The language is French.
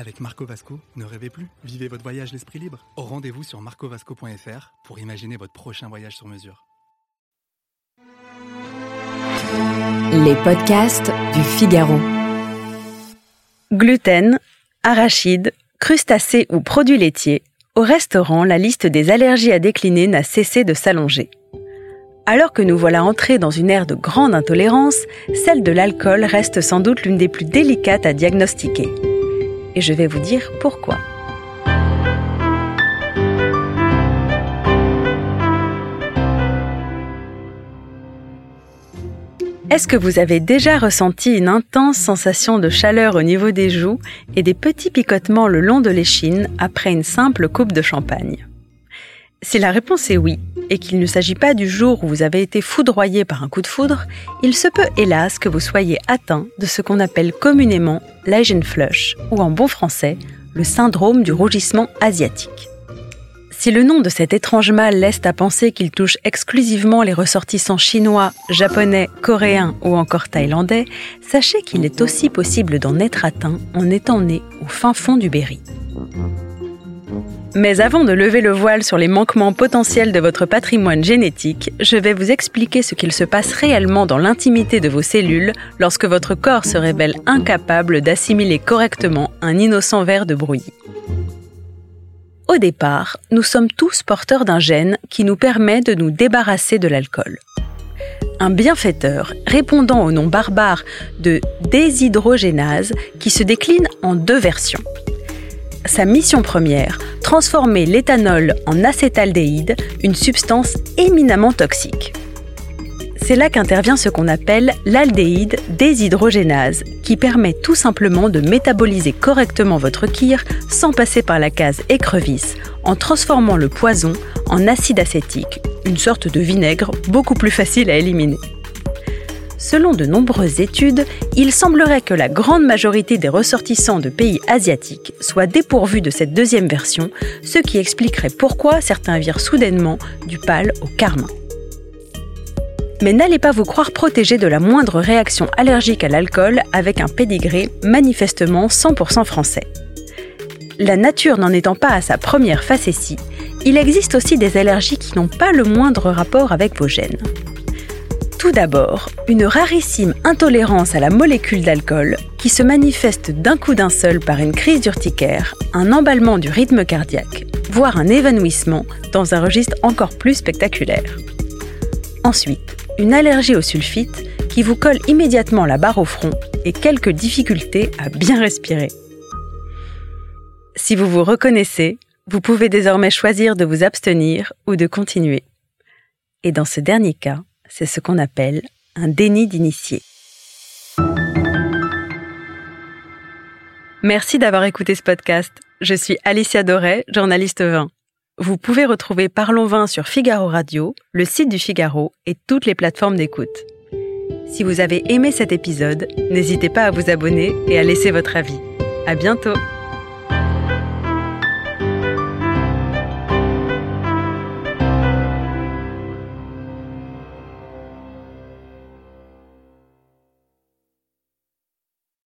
Avec Marco Vasco, ne rêvez plus, vivez votre voyage l'esprit libre. Au rendez-vous sur marcovasco.fr pour imaginer votre prochain voyage sur mesure. Les podcasts du Figaro. Gluten, arachides, crustacés ou produits laitiers, au restaurant, la liste des allergies à décliner n'a cessé de s'allonger. Alors que nous voilà entrés dans une ère de grande intolérance, celle de l'alcool reste sans doute l'une des plus délicates à diagnostiquer. Et je vais vous dire pourquoi. Est-ce que vous avez déjà ressenti une intense sensation de chaleur au niveau des joues et des petits picotements le long de l'échine après une simple coupe de champagne? Si la réponse est oui, et qu'il ne s'agit pas du jour où vous avez été foudroyé par un coup de foudre, il se peut hélas que vous soyez atteint de ce qu'on appelle communément l'Asian flush, ou en bon français, le syndrome du rougissement asiatique. Si le nom de cet étrange mal laisse à penser qu'il touche exclusivement les ressortissants chinois, japonais, coréens ou encore thaïlandais, sachez qu'il est aussi possible d'en être atteint en étant né au fin fond du Berry. Mais avant de lever le voile sur les manquements potentiels de votre patrimoine génétique, je vais vous expliquer ce qu'il se passe réellement dans l'intimité de vos cellules lorsque votre corps se révèle incapable d'assimiler correctement un innocent verre de brouillis. Au départ, nous sommes tous porteurs d'un gène qui nous permet de nous débarrasser de l'alcool. Un bienfaiteur répondant au nom barbare de déshydrogénase qui se décline en deux versions. Sa mission première, transformer l'éthanol en acétaldéhyde, une substance éminemment toxique. C'est là qu'intervient ce qu'on appelle l'aldéhyde déshydrogénase, qui permet tout simplement de métaboliser correctement votre kir sans passer par la case écrevisse, en transformant le poison en acide acétique, une sorte de vinaigre beaucoup plus facile à éliminer. Selon de nombreuses études, il semblerait que la grande majorité des ressortissants de pays asiatiques soient dépourvus de cette deuxième version, ce qui expliquerait pourquoi certains virent soudainement du pâle au carmin. Mais n'allez pas vous croire protégé de la moindre réaction allergique à l'alcool avec un pédigré manifestement 100% français. La nature n'en étant pas à sa première facétie, il existe aussi des allergies qui n'ont pas le moindre rapport avec vos gènes. Tout d'abord, une rarissime intolérance à la molécule d'alcool qui se manifeste d'un coup d'un seul par une crise d'urticaire, un emballement du rythme cardiaque, voire un évanouissement dans un registre encore plus spectaculaire. Ensuite, une allergie au sulfite qui vous colle immédiatement la barre au front et quelques difficultés à bien respirer. Si vous vous reconnaissez, vous pouvez désormais choisir de vous abstenir ou de continuer. Et dans ce dernier cas, c'est ce qu'on appelle un déni d'initié. Merci d'avoir écouté ce podcast. Je suis Alicia Doré, journaliste vin. Vous pouvez retrouver Parlons Vin sur Figaro Radio, le site du Figaro et toutes les plateformes d'écoute. Si vous avez aimé cet épisode, n'hésitez pas à vous abonner et à laisser votre avis. À bientôt!